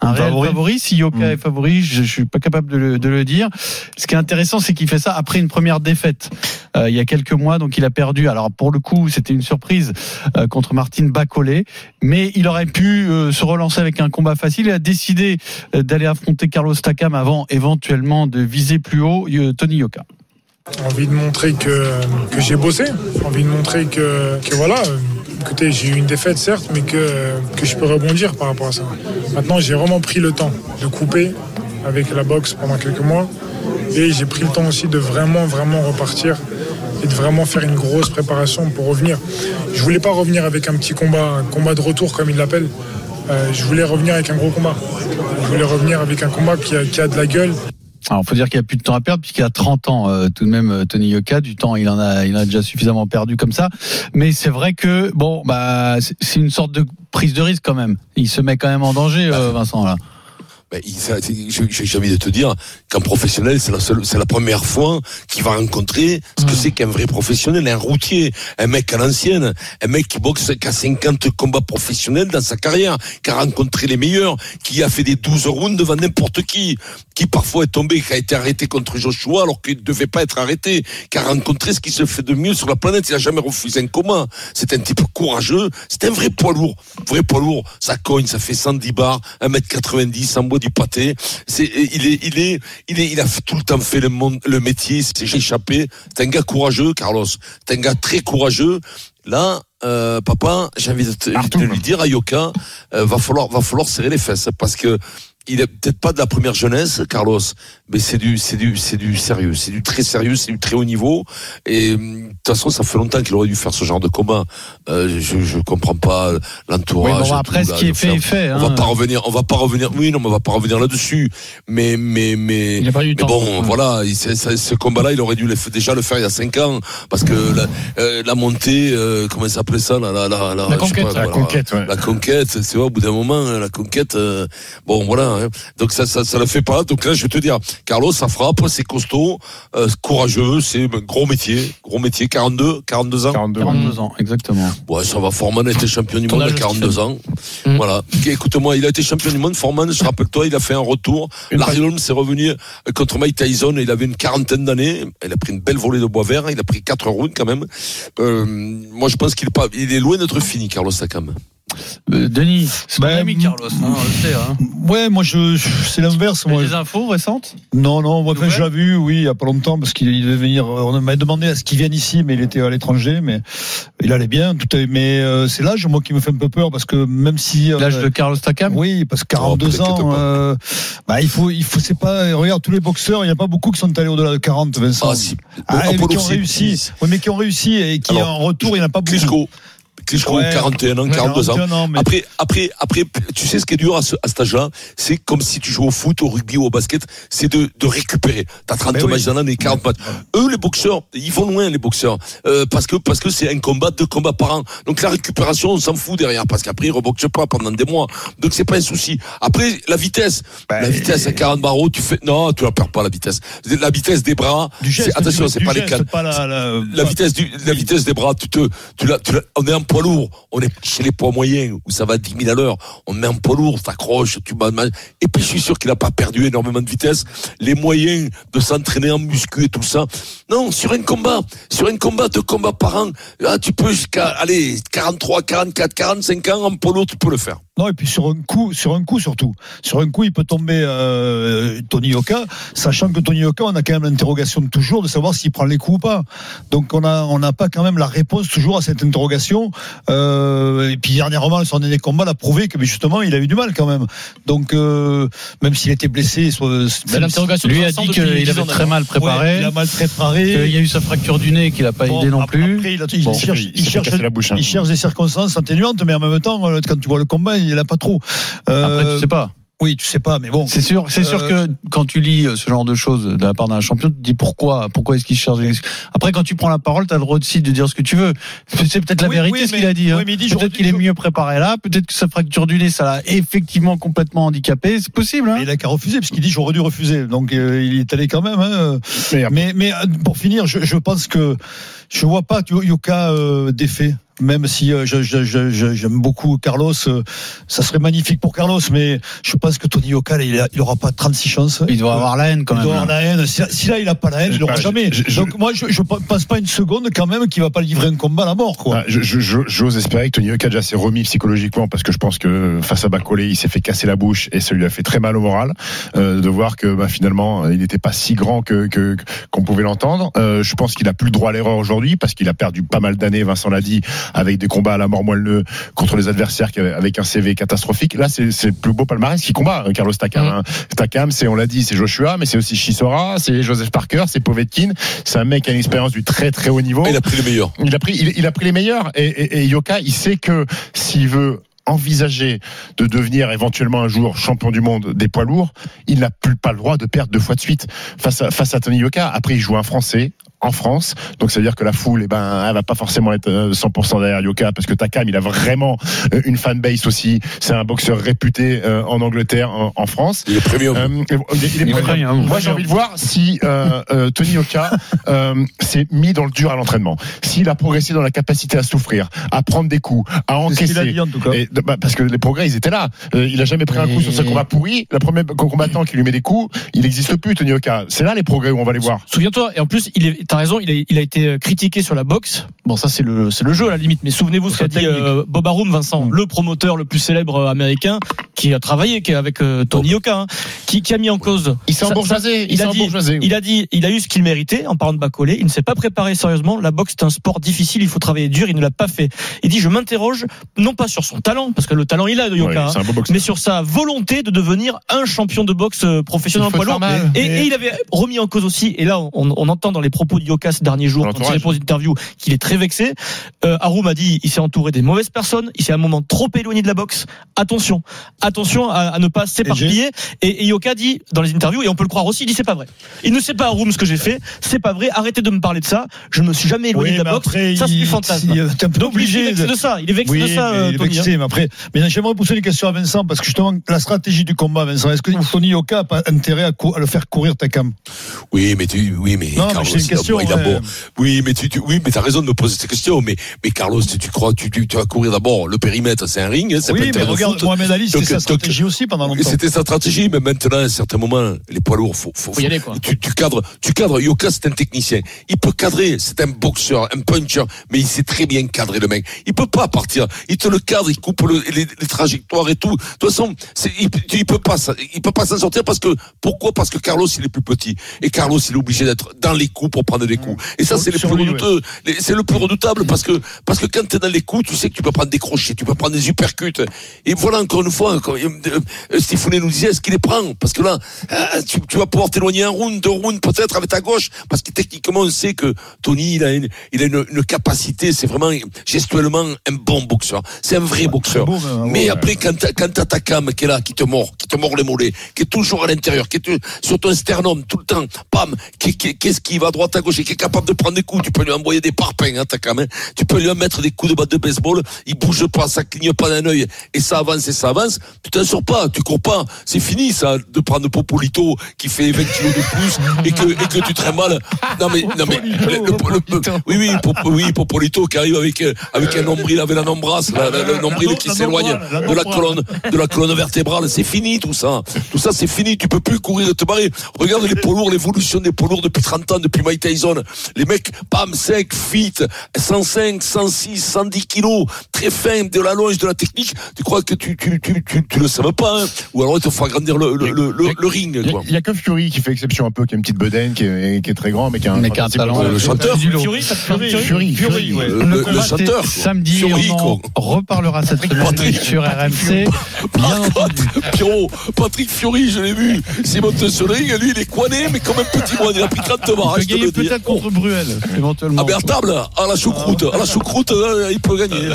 un réel Favori. favori. Si Yoka Mm. est favori, je, je suis pas capable de le, de le dire. Ce qui est intéressant, c'est qu'il fait ça après une première défaite euh, il y a quelques mois, donc il a perdu. Alors pour le coup, c'était une surprise euh, contre Martin Bacolé, mais il aurait pu euh, se relancer avec un combat facile. Il a décidé euh, d'aller affronter Carlos Takam avant éventuellement de viser plus haut euh, Tony Yoka. envie de montrer que, que j'ai bossé, envie de montrer que, que voilà, euh, écoutez, j'ai eu une défaite certes, mais que, que je peux rebondir par rapport à ça. Maintenant, j'ai vraiment pris le temps de couper avec la boxe pendant quelques mois et j'ai pris le temps aussi de vraiment, vraiment repartir et de vraiment faire une grosse préparation pour revenir. Je voulais pas revenir avec un petit combat, un combat de retour comme ils l'appellent. Euh, je voulais revenir avec un gros combat. Je voulais revenir avec un combat qui a, qui a de la gueule, Alors, faut dire qu'il y a plus de temps à perdre puisqu'il a 30 ans euh, tout de même euh, Tony Yoka. Du temps, il en a, il en a déjà suffisamment perdu comme ça. Mais c'est vrai que bon, bah, c'est- c'est une sorte de prise de risque quand même. Il se met quand même en danger, euh, Vincent là ben, j'ai jamais de te dire qu'un professionnel, c'est la, la première fois qu'il va rencontrer ce que mm. c'est qu'un vrai professionnel, un routier, un mec à l'ancienne, un mec qui boxe qu'à 50 combats professionnels dans sa carrière, qui a rencontré les meilleurs, qui a fait des 12 rounds devant n'importe qui, qui parfois est tombé, qui a été arrêté contre Joshua alors qu'il ne devait pas être arrêté, qui a rencontré ce qui se fait de mieux sur la planète, il n'a jamais refusé un combat. C'est un type courageux, c'est un vrai poids lourd, vrai poids lourd, ça cogne, ça fait 110 bars, 1m90, 100 du pâté. C'est, il est, il est, il est, il a tout le temps fait le, monde, le métier. C'est échappé. C'est un gars courageux, Carlos. C'est un gars très courageux. Là, euh, papa, j'ai envie de, te, de, lui dire à Yoka, euh, va falloir, va falloir serrer les fesses parce que il est peut-être pas de la première jeunesse, Carlos, mais c'est du, c'est du, c'est du sérieux, c'est du très sérieux, c'est du très haut niveau. Et hum, de toute façon, ça fait longtemps qu'il aurait dû faire ce genre de combat. Euh, je, je comprends pas l'entourage. Oui, bon, après, tout, ce là, qui est fait est fait, On va hein. pas revenir, on va pas revenir. Oui, non, mais on va pas revenir là-dessus. Mais, mais, mais. Il a pas eu mais temps. bon, voilà, il- ce combat-là, il aurait dû le déjà le faire il y a cinq ans, parce que la, euh, la montée, euh, comment ça s'appelait ça, la, la, la, La conquête, pas, la voilà. conquête, ouais. La conquête, c'est vrai, au bout d'un moment, hein, la conquête, euh, bon, voilà. hein. Donc ça, ça, ça le fait pas. Donc là, je vais te dire, Carlos, ça frappe, c'est costaud, euh, courageux, c'est un gros métier, gros métier, 42, 42 ans. 42. 42 ans, exactement. Ouais, ça va. Foreman a été champion du Ton monde à âge, 42 ans. Mm. Voilà. Écoute-moi, il a été champion du monde. Foreman, je rappelle-toi, il a fait un retour. Une Larry Holmes est revenu euh, contre Mike Tyson. Il avait une quarantaine d'années. Il a pris une belle volée de bois vert. Il a pris quatre rounds quand même. Euh, moi, je pense qu'il est pas, il est loin d'être fini, Carlos Takam. Euh, Denis, c'est Ben, ton ami Carlos, hein, on le sait. Hein. Ouais, moi je, je- c'est l'inverse. Moi. des infos récentes? Non, non, moi, enfin, je l'ai vu, oui, il y a pas longtemps, parce qu'il il devait venir. On m'a demandé à ce qu'il vienne ici, mais il était à l'étranger, mais il allait bien. Tout est, mais euh, c'est l'âge, moi, qui me fait un peu peur, parce que même si euh, L'âge de Carlos Takam? oui, parce que Oh, 42 t'inquiète ans, euh, bah, il faut, il faut, c'est pas. Regarde tous les boxeurs, il n'y a pas beaucoup qui sont allés au-delà de 40, Vincent. Ah, si. Ah, mais Apollo, qui ont réussi. Oui, mais qui ont réussi et qui Alors, en retour, il n'y en a pas beaucoup. Klitschko, Ouais. 41 ans, 42 ans. 41 ans, mais- Après, après, après, tu sais ce qui est dur à, ce, à cet âge-là, c'est comme si tu joues au foot, au rugby ou au basket, c'est de, de récupérer. T'as 30 Mais oui. matchs dans l'année, 40 matchs. Eux, les boxeurs, ils vont loin, les boxeurs, euh, parce que parce que c'est un combat, deux combats par an. Donc la récupération, on s'en fout derrière, parce qu'après ils reboxent pas pendant des mois. Donc c'est pas un souci. Après, la vitesse, Bah, la vitesse à 40 barreaux, tu fais non, tu la perds pas la vitesse. La vitesse des bras, Du geste, c'est- attention, c'est pas les cannes pas la, la- la vitesse du, la vitesse des bras, tu te, tu l'as, tu l'as- on est en lourd, on est chez les poids moyens où ça va à 10 000 à l'heure, on met en poids lourd, t'accroches, tu bats, et puis je suis sûr qu'il a pas perdu énormément de vitesse, les moyens de s'entraîner en muscu et tout ça. Non, sur un combat, sur un combat, deux combats par an, ah, tu peux jusqu'à, allez, 43, 44, 45 ans en lourd, tu peux le faire. Non, et puis sur un coup, sur un coup surtout. Sur un coup, il peut tomber euh, Tony Yoka, sachant que Tony Yoka, on a quand même l'interrogation de toujours de savoir s'il prend les coups ou pas. Donc on a, on n'a pas quand même la réponse toujours à cette interrogation. Euh, et puis dernièrement, son dernier combat l'a prouvé que mais justement, il a eu du mal quand même. Donc euh, même s'il était blessé, l'interrogation Lui a dit qu'il 10 avait très mal préparé, Ouais, il a mal préparé. qu'il y a eu sa fracture du nez qu'il n'a pas Bon, aidé non après, plus. après, il, a- il Bon, cherche, il il s'est cherche, cassé la bouche, hein. il cherche des circonstances atténuantes, mais en même temps, quand tu vois le combat, il n'a pas trop. Euh, Après, tu sais pas. Oui, tu sais pas, mais bon. C'est sûr, c'est sûr Euh, que quand tu lis ce genre de choses de la part d'un champion, tu te dis pourquoi, pourquoi est-ce qu'il cherche. Après, quand tu prends la parole, tu as le droit aussi de dire ce que tu veux. C'est peut-être la Oui, vérité oui, ce qu'il a dit. hein. oui, il dit, peut-être qu'il est mieux préparé là, peut-être que sa fracture du nez, ça l'a effectivement complètement handicapé. C'est possible. Hein Mais il a qu'à refuser, parce qu'il dit j'aurais dû refuser. Donc euh, il est allé quand même. Hein. Mais Mais, mais euh, pour finir, je, je pense que je vois pas Yoka euh, défait. Même si euh, je- je- je- je- j'aime beaucoup Carlos, euh, ça serait magnifique pour Carlos, mais je pense que Tony Yoka, il, a- il aura pas 36 chances. Il doit avoir la haine quand Il même. doit avoir la haine. Si, si là, il a pas la haine, il l'aura jamais. je- je- Donc moi, je, je pense pas une seconde quand même qu'il va pas livrer un combat à la mort, quoi. Ah, je- je- je- J'ose espérer que Tony Yoka déjà s'est remis psychologiquement parce que je pense que face à Bacolé, il s'est fait casser la bouche et ça lui a fait très mal au moral euh, de voir que bah, finalement il n'était pas si grand que que- qu'on pouvait l'entendre. Euh, je pense qu'il a plus le droit à l'erreur aujourd'hui parce qu'il a perdu pas mal d'années, Vincent l'a dit, avec des combats à la mort moelleux contre les adversaires avec un CV catastrophique. Là, c'est c'est le plus beau palmarès qui combat hein, Carlos Takam. hein. Takam, c'est on l'a dit, c'est Joshua, mais c'est aussi Chisora, c'est Joseph Parker, c'est Povetkin. C'est un mec qui a une expérience du très très haut niveau. Il a pris le meilleur. Il a pris, il, il a pris les meilleurs. Et, et- et Yoka, il sait que s'il veut envisager de devenir éventuellement un jour champion du monde des poids lourds, il n'a plus pas le droit de perdre deux fois de suite face à, face à Tony Yoka. Après, il joue un Français en France, donc ça veut dire que la foule, eh ben, elle va pas forcément être euh, 100% derrière Yoka, parce que Takam, il a vraiment euh, une fanbase aussi. C'est un boxeur réputé euh, en Angleterre, en, en France. Il est premium. Euh, il est- il est premium. Moi, j'ai envie de voir si euh, euh, Tony Yoka euh, s'est mis dans le dur à l'entraînement, s'il a progressé dans la capacité à souffrir, à prendre des coups, à ce a encaisser. dit en tout cas. Et, bah, parce que les progrès, ils étaient là. Euh, il a jamais pris un coup Et- sur ce combat pourri. Le premier combattant qui lui met des coups, il n'existe plus, Tony Yoka. C'est là les progrès où on va les voir. Souviens-toi, et en plus, il est, t'as raison, il a, il a été euh, critiqué sur la boxe. Bon, ça c'est le, c'est le jeu à la limite. Mais souvenez-vous ce qu'a dit euh, Bob Arum, Vincent, le promoteur le plus célèbre euh, américain, qui a travaillé, qui est avec euh, Tony Yoka, hein, qui, qui a mis en cause. Il s'est embourgeoisé. Il s'est a dit, il a dit, il a eu ce qu'il méritait en parlant de Bacolé. Il ne s'est pas préparé sérieusement. La boxe c'est un sport difficile. Il faut travailler dur. Il ne l'a pas fait. Il dit, je m'interroge non pas sur son talent, parce que le talent il a de Yoka, hein, mais sur sa volonté de devenir un champion de boxe professionnel Il en poids lourd. Et, et il avait remis en cause aussi, et là on, on entend dans les propos de Yoka ces derniers jours, quand il répond aux interviews, qu'il est très vexé. Euh, Haroum a dit il s'est entouré des mauvaises personnes, il s'est à un moment trop éloigné de la boxe. Attention, attention à, à ne pas s'éparpiller. Et, et Yoka dit dans les interviews, et on peut le croire aussi, il dit c'est pas vrai. Il ne sait pas Haroum ce que j'ai fait, c'est pas vrai, arrêtez de me parler de ça, je me suis jamais éloigné Oui, de la boxe, après, ça c'est il- du fantasme. est un peu Donc lui, il est obligé vexé de- de ça, il est vexé Oui, de ça, mais euh, il est Tony, vexé, hein. mais après, mais j'aimerais poser une question à Vincent parce que justement la stratégie du combat, Vincent, est-ce que Tony Yoka a pas intérêt à, le faire courir Takam? Oui, mais tu, oui, mais Non, mais c'est une question, il a ouais. beau- Oui, mais tu, tu- oui, mais t'as raison de me poser cette question. Mais, mais Carlos, tu, tu crois, tu, tu, tu vas courir d'abord. Le périmètre, c'est un ring, hein, ça peut Oui, être mais de regarde. Mohamed Ali, c'était sa stratégie aussi pendant longtemps. C'était sa stratégie, mais maintenant, à un certain moment, les poids lourds, faut, faut, Faut y aller, quoi. Tu, tu cadres, tu cadres. Yoka, c'est un technicien. Il peut cadrer. C'est un boxeur, un puncher, mais il sait très bien cadrer le mec. Il peut pas partir. Il te le cadre, il coupe le- les, les trajectoires et tout. De toute façon, il, il peut pas, il peut pas s'en sortir parce que pourquoi? Parce que Carlos, il est plus petit et Carlos, il est obligé d'être dans les coups pour prendre des coups. Et ça, c'est le plus redoutable. Les- C'est le plus redoutable parce que parce que quand t'es dans les coups, tu sais que tu peux prendre des crochets, tu peux prendre des uppercuts. Et voilà encore une fois, quand, euh, euh, Stéphane nous disait, est-ce qu'il les prend? Parce que là, euh, tu, tu vas pouvoir t'éloigner un round, deux rounds peut-être avec ta gauche, parce que techniquement on sait que Tony, il a une, il a une, une capacité, c'est vraiment gestuellement un bon boxeur, c'est un vrai boxeur. beau, mais, ouais, mais ouais. après, quand quand t'as ta cam qui est là, qui te mord, qui te mord les mollets, qui est toujours à l'intérieur, qui est sur ton sternum tout le temps, pam, qui, qui, qu'est-ce qui va à droite à gauche? Et qui est capable de prendre des coups, tu peux lui envoyer des parpaings, hein, ta cam, hein. tu peux lui mettre des coups de batte de baseball, il bouge pas, ça cligne pas d'un œil, et ça avance et ça avance, tu t'en sors pas, tu cours pas, c'est fini ça, de prendre Popolito qui fait 20 kilos de plus et que, et que tu te mal. Non mais, non mais, le- le- le- oui, oui, Pop- oui, Popolito qui arrive avec, euh, avec un nombril, avec la nombrasse, la- la- le nombril qui s'éloigne de la colonne, de la colonne vertébrale, c'est fini tout ça. Tout ça c'est fini, tu peux plus courir et te barrer. Regarde les poids lourds, l'évolution des poids lourds depuis 30 ans, depuis Mike Tyson. Les mecs, pam, sec, fit, 105, 106, 110 kilos, très fin, de la longe, de la technique. Tu crois que tu, tu, tu, tu, tu le savais pas, hein? Ou alors il te faut agrandir le, le, le, le- le ring, Il y, quoi. a- il y a que Fury qui fait exception un peu, qui a une petite bedaine, qui est, qui est très grand, mais qui a un, Mais qui a un talent. Le chanteur. Fury, Fury, Fury Fury, Fury, ouais. Le, Le le- le combat, chanteur. samedi, Fury, on en quoi. reparlera cette semaine Patrick. sur RMC. Bien entendu. Pierrot, Patrick Fiori, je l'ai vu. C'est le ring, lui, il est coiné, mais comme un petit moine. Il a pris 30 Il barres, je te le dis. Peut-être contre Bruel, éventuellement. Ah, mais à table, à la choucroute, à la choucroute, euh, il peut gagner.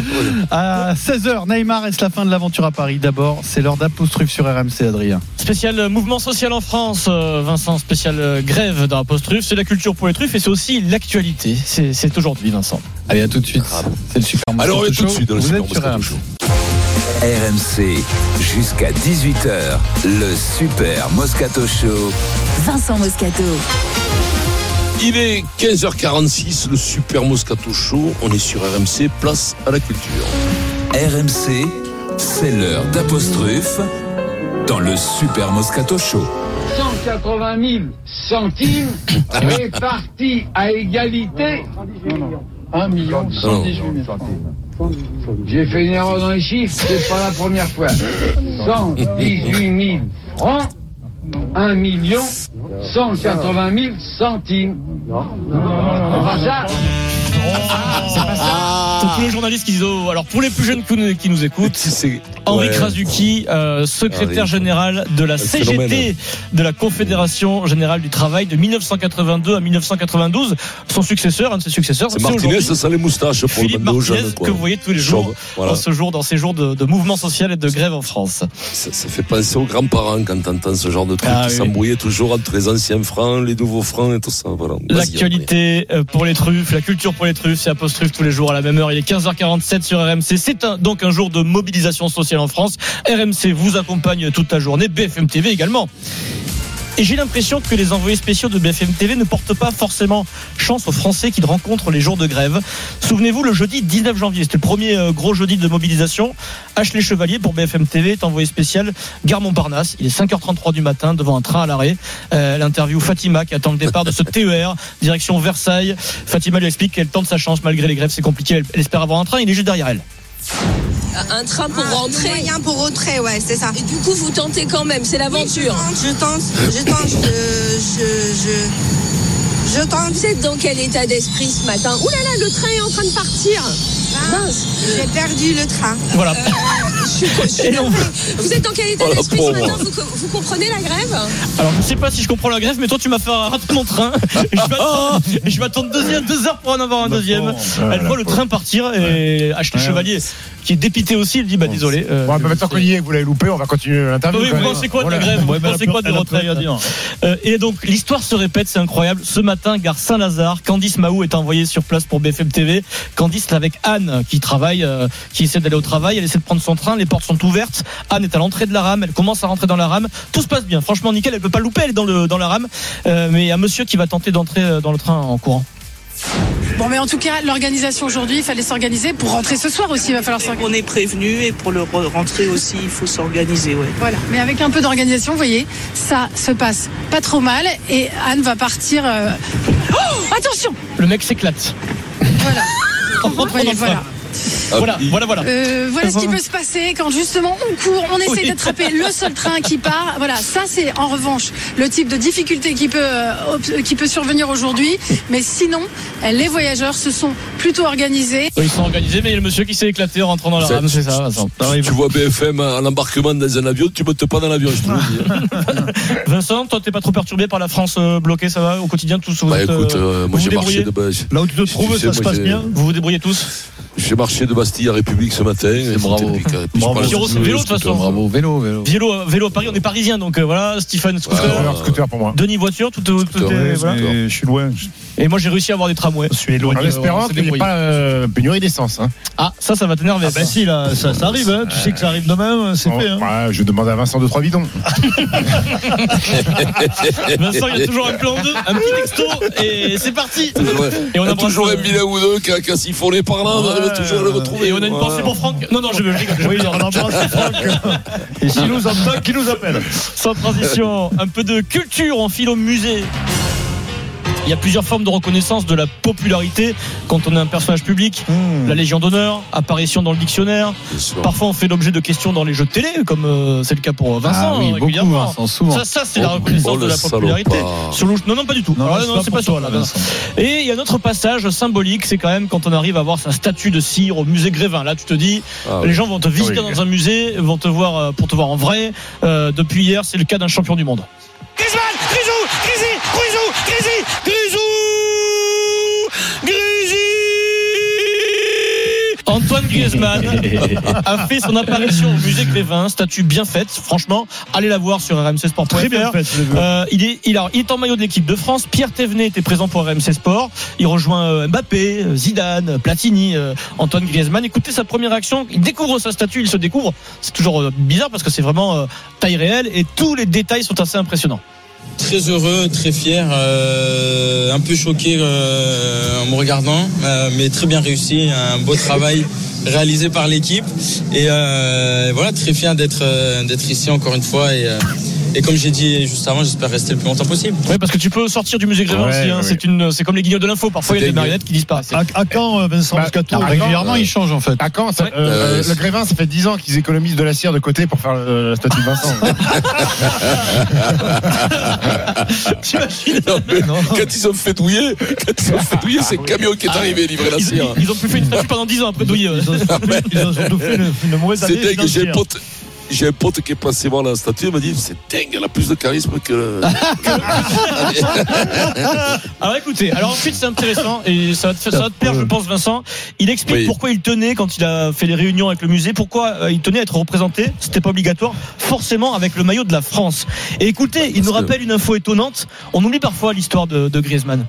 À 16h, Neymar est la fin de l'aventure à Paris. D'abord, c'est l'heure d'apostrophe sur RMC, Adrien. Spécial mouvement social en France, euh, Vincent, spécial euh, grève dans la post-truffe. C'est la culture pour les truffes et c'est aussi l'actualité. C'est aujourd'hui, Vincent. Allez, à tout de suite. C'est le super Alors, on est tout de Show. suite dans le Super. RMC, jusqu'à 18h, le Super Moscato Show. Vincent Moscato. Il est 15h46, le Super Moscato Show. On est sur RMC, place à la culture. RMC, c'est l'heure d'apostrophe dans le Super Moscato Show. 180 000 centimes répartis à égalité. 1 million 118 000. J'ai fait une erreur dans les chiffres, c'est pas la première fois. 118 000 francs, 1 million 180 000 centimes. Enfin, ça, C'est tous les journalistes qui disent oh, alors pour les plus jeunes qui nous, écoutent, Henri Ouais. Krasuki, euh, secrétaire Henri. général de la CGT, phénomène. de la Confédération générale du travail de 1982 à 1992. Son successeur, un de ses successeurs, C'est Martinez, ça sent les moustaches pour Philippe le Martinez, jeune. quoi. que vous voyez tous les jours Chauve, voilà. dans ce jour, dans ces jours de, de mouvement social et de grève en France. Ça, ça fait penser aux grands-parents quand t'entends ce genre de truc Ah qui oui. s'embrouillait toujours entre les anciens francs, les nouveaux francs et tout ça. L'actualité euh, pour les truffes, la culture pour les truffes, c'est apostrophe tous les jours à la même heure. Il est 15h47 sur RMC. C'est donc un jour de mobilisation sociale en France. RMC vous accompagne toute la journée, BFM TV également. Et j'ai l'impression que les envoyés spéciaux de BFM TV ne portent pas forcément chance aux Français qui rencontrent les jours de grève. Souvenez-vous, le jeudi 19 janvier, c'était le premier euh, gros jeudi de mobilisation. Ashley Chevalier pour BFM TV est envoyé spécial Gare Montparnasse. Il est 5h33 du matin devant un train à l'arrêt. Euh, L'interview Fatima qui attend le départ de ce TER direction Versailles. Fatima lui explique qu'elle tente sa chance malgré les grèves, c'est compliqué. Elle espère avoir un train. Il est juste derrière elle. Un train pour rentrer moyen pour rentrer, ouais, c'est ça. Et du coup, vous tentez quand même, c'est l'aventure. Je tente, je tente, je, je, je, je tente. Vous êtes dans quel état d'esprit ce matin Ouh là là, le train est en train de partir. Mince. J'ai perdu le train. Voilà. Je suis, je suis Et. Vous êtes dans quel état Oh, d'esprit ce matin vous, co- vous comprenez la grève Alors je sais pas si je comprends la grève, mais toi tu m'as fait rater mon train. Et je vais attendre, deuxième, deux heures pour en avoir un deuxième. Elle voit le train partir et Ashley Chevalier, qui est dépité aussi, elle dit bah désolé. euh, Bon, maintenant qu'on y est, que vous l'avez loupé, on va continuer l'interview. oui, vous pensez quoi de la grève Vous pensez quoi de dire. Euh, Et donc l'histoire se répète, c'est incroyable. Ce matin, gare Saint-Lazare, Candice Mahou est envoyée sur place pour BFM TV. Candice avec Anne qui travaille, euh, qui essaie d'aller au travail. Elle essaie de prendre son train. Les portes sont ouvertes. Anne est à l'entrée de la rame. Elle commence à rentrer dans la rame. Tout se passe bien. Franchement, nickel. Elle peut pas louper. Elle est dans le dans la rame. Euh, mais il y a un monsieur qui va tenter d'entrer euh, dans le train en courant. Bon, mais en tout cas, l'organisation aujourd'hui, il fallait s'organiser pour rentrer ce soir aussi. Il va falloir s'organiser. On est prévenu et pour le re- rentrer aussi, il faut s'organiser. Ouais. Voilà. Mais avec un peu d'organisation, vous voyez, ça se passe pas trop mal. Et Anne va partir. euh, Oh Attention Le mec s'éclate. Voilà. En rentrant Voyez, dans le train. voilà. Voilà, voilà, voilà. Euh, voilà ce qui peut se passer quand justement on court, on essaie Oui. d'attraper le seul train qui part. Voilà, ça c'est en revanche le type de difficulté qui peut euh, qui peut survenir aujourd'hui. Mais sinon, les voyageurs se sont plutôt organisés. Ils sont organisés, mais il y a le monsieur qui s'est éclaté en rentrant dans la C'est- rame, c'est ça. Vincent. Tu, tu vois BFM à l'embarquement dans un avion, tu montes pas dans l'avion, je te le dis. Vincent, toi t'es pas trop perturbé par la France euh, bloquée, ça va au quotidien tous vous Bah êtes, écoute, euh, moi j'ai marché de base. Là où tu te Tu trouves, sais, ça se passe bien. Vous vous débrouillez tous J'ai marché de Bastille à République ce matin. et bravo. Bravo. c'est de- vélo, de toute façon. Bravo, vélo, vélo. Vélo, vélo à Paris, on est parisien, donc euh, voilà, Stephen scooter, Ouais, Scooter, scooter pour moi. Denis voiture, tout, tout, Scooter, est- voilà. je suis loin. Et moi j'ai réussi à avoir des tramways. Je suis En éloigné. espérant on s'est qu'il n'y ait pas euh, pénurie d'essence. Hein. Ah, ça, ça va t'énerver. Ah ben si, là, ça, ça arrive, hein. tu sais que ça arrive demain, c'est Oh, fait. Hein. ouais, je demande à Vincent de trois bidons. Vincent, il y a toujours un plan 2, un petit texto, et c'est parti. Et on Il y a toujours un euh, bilan ou deux qui a, qui a siphonné par là, on arrive toujours à le retrouver. Et on a une pensée pour Franck. Non, non, je veux Oui, on embrasse Franck. Et s'il nous entend, qui nous appelle Sans transition, un peu de culture, on file au musée. Il y a plusieurs formes de reconnaissance de la popularité quand on est un personnage public. La Légion d'honneur, apparition dans le dictionnaire. Parfois, on fait l'objet de questions dans les jeux de télé, comme euh, c'est le cas pour Vincent. Ah oui, beaucoup, régulièrement. Vincent, souvent. Ça, ça c'est la Oh, reconnaissance oh, de la popularité. le... Non, non, pas du tout. Non, Alors là, c'est non, pas c'est pas toi, là, Vincent. Et il y a un autre passage symbolique, c'est quand même quand on arrive à voir sa statue de cire au musée Grévin. Là, tu te dis, Ah, les oui. gens vont te visiter Oui. dans un musée, vont te voir euh, pour te voir en vrai. Euh, depuis hier, c'est le cas d'un champion du monde. Griezmann, Grisou, Grisi, Grisou, Grisi, Grisou, Grisi. Antoine Griezmann a fait son apparition au musée Grévin, statue bien faite. Franchement, allez la voir sur rmcsport.fr. Très bien fait. Euh, il, est, il, a- il est en maillot de l'équipe de France. Pierre Thévenet était présent pour RMC Sport. Il rejoint euh, Mbappé, euh, Zidane, Platini, euh, Antoine Griezmann. Écoutez sa première réaction. Il découvre sa statue, il se découvre. C'est toujours bizarre parce que c'est vraiment euh, taille réelle et tous les détails sont assez impressionnants. Très heureux, très fier, euh, un peu choqué euh, en me regardant, euh, mais très bien réussi, un beau travail réalisé par l'équipe. Et voilà très fier d'être d'être ici encore une fois et, et comme j'ai dit juste avant, j'espère rester le plus longtemps possible. Oui, parce que tu peux sortir du musée Grévin Ouais, aussi. hein. ouais. C'est une, c'est comme les guignols de l'info. Parfois, il y a des marionnettes qui disparaissent. À, à quand, euh, Vincent Bah, Moscato? Régulièrement, quand, il change en fait. À quand ça, Ouais. euh, Euh, Le Grévin, ça fait 10 ans qu'ils économisent de la cire de côté pour faire euh, la statue de Vincent. Non, mais Quand ils ont fait douiller, quand ils ont fait douiller, c'est le camion qui est arrivé livrer la Ils, cire. ils- ils ont plus fait une statue pendant 10 ans après Douillet. ouais. Ils ont surtout fait une, une mauvaise C'est année dingue, j'ai un financière. pote. J'ai un pote qui est passé voir la statue, il m'a dit c'est dingue, elle a plus de charisme que. Alors écoutez, alors ensuite c'est intéressant et ça va te, faire- ça va te plaire, je pense, Vincent. Il explique Oui. pourquoi il tenait quand il a fait les réunions avec le musée, pourquoi euh, il tenait à être représenté. C'était pas obligatoire, forcément avec le maillot de la France. Et écoutez, il nous que- rappelle une info étonnante. On oublie parfois l'histoire de, de Griezmann.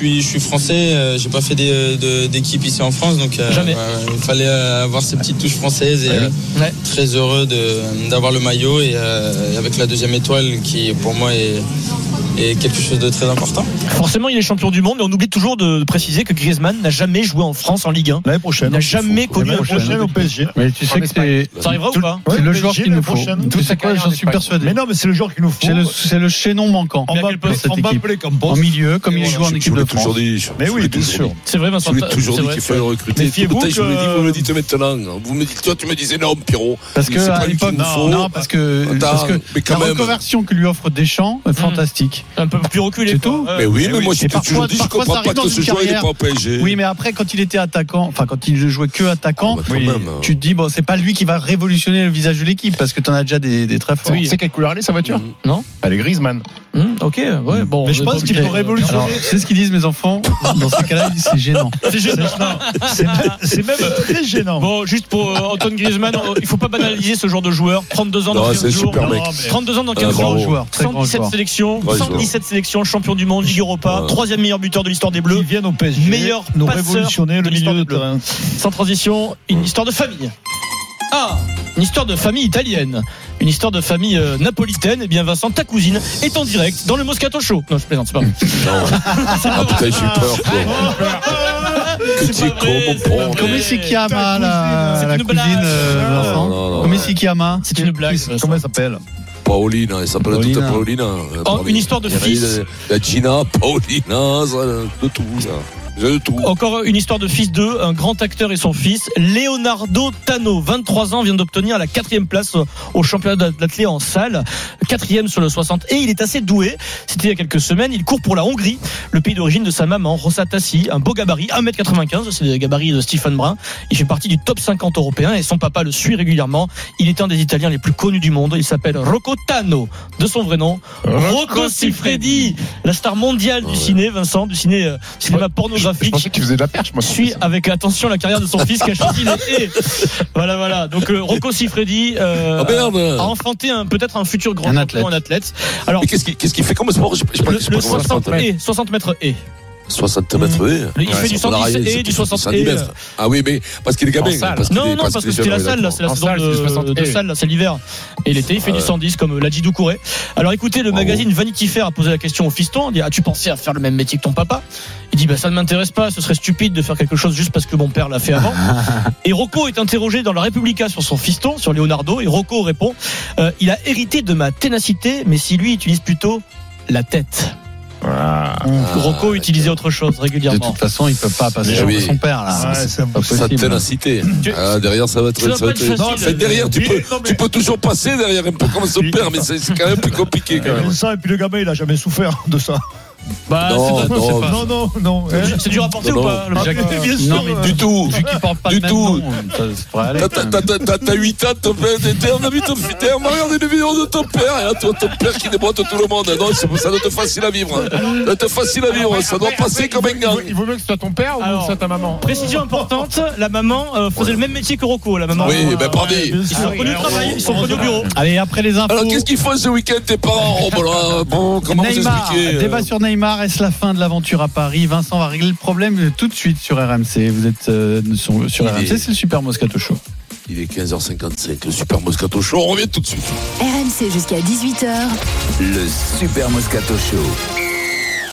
Je suis, je suis français, euh, j'ai pas fait de- d'équipe ici en France, donc euh, Jamais. ouais, ouais, il fallait euh, avoir ces petites touches françaises et euh, Ouais. très heureux d'avoir le maillot et, euh, avec la deuxième étoile qui pour moi est, est quelque chose de très important. Forcément, il est champion du monde, mais on oublie toujours de préciser que Griezmann n'a jamais joué en France en Ligue 1. L'année prochaine. Il n'a jamais connu L'année un prochaine au PSG. Mais tu sais que c'est Ça arrivera ou pas c'est Ouais, le joueur qu'il nous faut. prochaine. Tout ça, j'en en suis persuadé. Mais non, mais c'est le joueur qu'il nous faut. C'est le, c'est le chaînon manquant équipe. appeler Campos. En milieu, comme il joue en équipe de toujours dit. je- Mais je oui, bien sûr. C'est vrai, Je Vincent. vous l'ai toujours c'est dit vrai. qu'il fallait le recruter. Je vous vous me dites maintenant. Vous me dites, toi, tu me disais non, Pierrot. Parce que C'est pas à l'époque, faut. non, parce que, parce que mais quand la même. reconversion que lui offre Deschamps est fantastique. Un peu plus reculé. C'est tout. Mais oui, mais moi, je toujours dit, je comprends pas que ce une joueur, il est carrière. pas au PSG. Oui, mais après, quand il était attaquant, enfin, quand il ne jouait que attaquant, Ah, bah, même. tu te dis, bon, c'est pas lui qui va révolutionner le visage de l'équipe parce que t'en as déjà des, des très forts. Tu sais quelle couleur elle est sa voiture? Non? Elle est Griezmann. Hum, ok, ouais, bon. Mais je pense qu'il obligé. révolutionner. C'est ce qu'ils disent mes enfants. Dans ces cas-là, ils disent, c'est gênant. C'est gênant. C'est même- très gênant. Bon, juste pour euh, Antoine Griezmann, euh, il faut pas banaliser ce genre de joueur. 32 ans dans Non, 15 c'est un jours. super mec. Non, mais- 32 ans dans Ah, 15 bravo. jours. joueur, très grand 117 joueur. sélections, Ouais, 117 sélections, champion du monde, Ligue Europa, Ouais. troisième meilleur buteur de l'histoire des Bleus. Ils viennent au PSG. Meilleur nous révolutionner de le milieu de terrain. Sans transition, une histoire de famille. Ah, une histoire de famille italienne. Une histoire de famille euh, napolitaine. Eh bien, Vincent, ta cousine est en direct dans le Moscato Show. Non, je plaisante, c'est pas vrai. Ah putain, j'ai eu peur. quoi. Comment c'est Kiyama, la, la une cousine, blague. euh, Vincent non, non. Comment c'est une blague. Vincent. Comment elle s'appelle Paulina, elle s'appelle toute Paulina. Paulina. Oh, Paulina. une histoire de fils. La Gina, Paulina, de tout, ça. Encore une histoire de fils d'eux, un grand acteur et son fils, Leonardo Tano, 23 ans, vient d'obtenir la quatrième place au championnat d'athlée en salle, quatrième sur le 60, et il est assez doué. C'était il y a quelques semaines, il court pour la Hongrie, le pays d'origine de sa maman, Rosa Tassi, un beau gabarit, 1m95, c'est le gabarit de Stephen Brun. Il fait partie du top 50 européen et son papa le suit régulièrement. Il est un des Italiens les plus connus du monde. Il s'appelle Rocco Tano, de son vrai nom. Rocco Siffredi, la star mondiale du ciné, Vincent, du ciné, euh, cinéma pornographique Je pensais qu'il faisait de la perche, moi. suit avec attention la carrière de son fils qui a choisi les haies. Voilà, voilà. Donc euh, Rocco Siffredi euh, merde. a enfanté peut-être un futur grand Un athlète. un athlète. Alors Mais qu'est-ce qu'il qu'est-ce qu'il fait comme sport? J'ai pas le, le pas compris. 60 haies, 60 mètres haies. 60 mètres haies. Il fait du 110 et du 60 et, mètres. Ah oui, mais parce qu'il est gamin. Parce Non, non, parce que qu'il est c'était la jeune, salle, là, c'est la En saison salle, c'est de, 60 de et. salle, là, c'est l'hiver. Et l'été, il fait du 110, comme l'a dit Doucouré. Alors écoutez, le Bravo. magazine Vanity Fair a posé la question au fiston, il dit, as-tu pensé à faire le même métier que ton papa? Il dit, bah, ça ne m'intéresse pas, ce serait stupide de faire quelque chose juste parce que mon père l'a fait avant. et Rocco est interrogé dans la Repubblica sur son fiston, sur Leonardo, et Rocco répond, euh, il a hérité de ma ténacité, mais si lui utilise plutôt la tête. Rocco utilisait autre chose De régulièrement. toute façon, il peut pas passer Mais oui. son père, là. Ouais, c'est Sa ténacité. Tu- Ah, derrière, ça va être. Ça va être facile. Enfin, derrière, tu peux, non, mais- tu peux toujours passer derrière un peu comme son père, mais c'est c'est quand même plus compliqué quand même. Ça, et puis le gamin, il a jamais souffert de ça. Bah, Non, non, pas- Non, non, non. hein. C'est dur à Non, ou non. pas Ah, Jacques bien Non, mais euh, Du tout. Vu qu'il porte pas Du tout. aller. T'as- t'as- t'as- t'as- T'as 8 ans, ton père, t'es- t'es- on a vu ton fils, on a regardé une vidéo de ton père, et là, toi, ton père qui déboîte tout le monde. Non, c'est- ça doit être facile à vivre. Ça doit être facile à vivre, ça doit passer comme un vaut- Il vaut mieux que ce soit ton père ou que ce soit ta maman Précision importante, la maman euh, faisait le même métier que Rocco. La maman. Oui, Euh, ben pardon. Ils sont connus au travail, ils sont connus au bureau. Allez, après les infos. Alors, qu'est-ce qu'ils font ce week-end, tes parents? En robe, là Bon, comment vous Neymar, expliquez euh, débat sur Neymar, est-ce la fin de l'aventure à Paris? Vincent va régler le problème tout de suite sur RMC. Vous êtes euh, sur, sur RMC, est- c'est le Super Moscato Show. Il est 15h55, le Super Moscato Show. On revient tout de suite. RMC jusqu'à 18h. Le Super Moscato Show.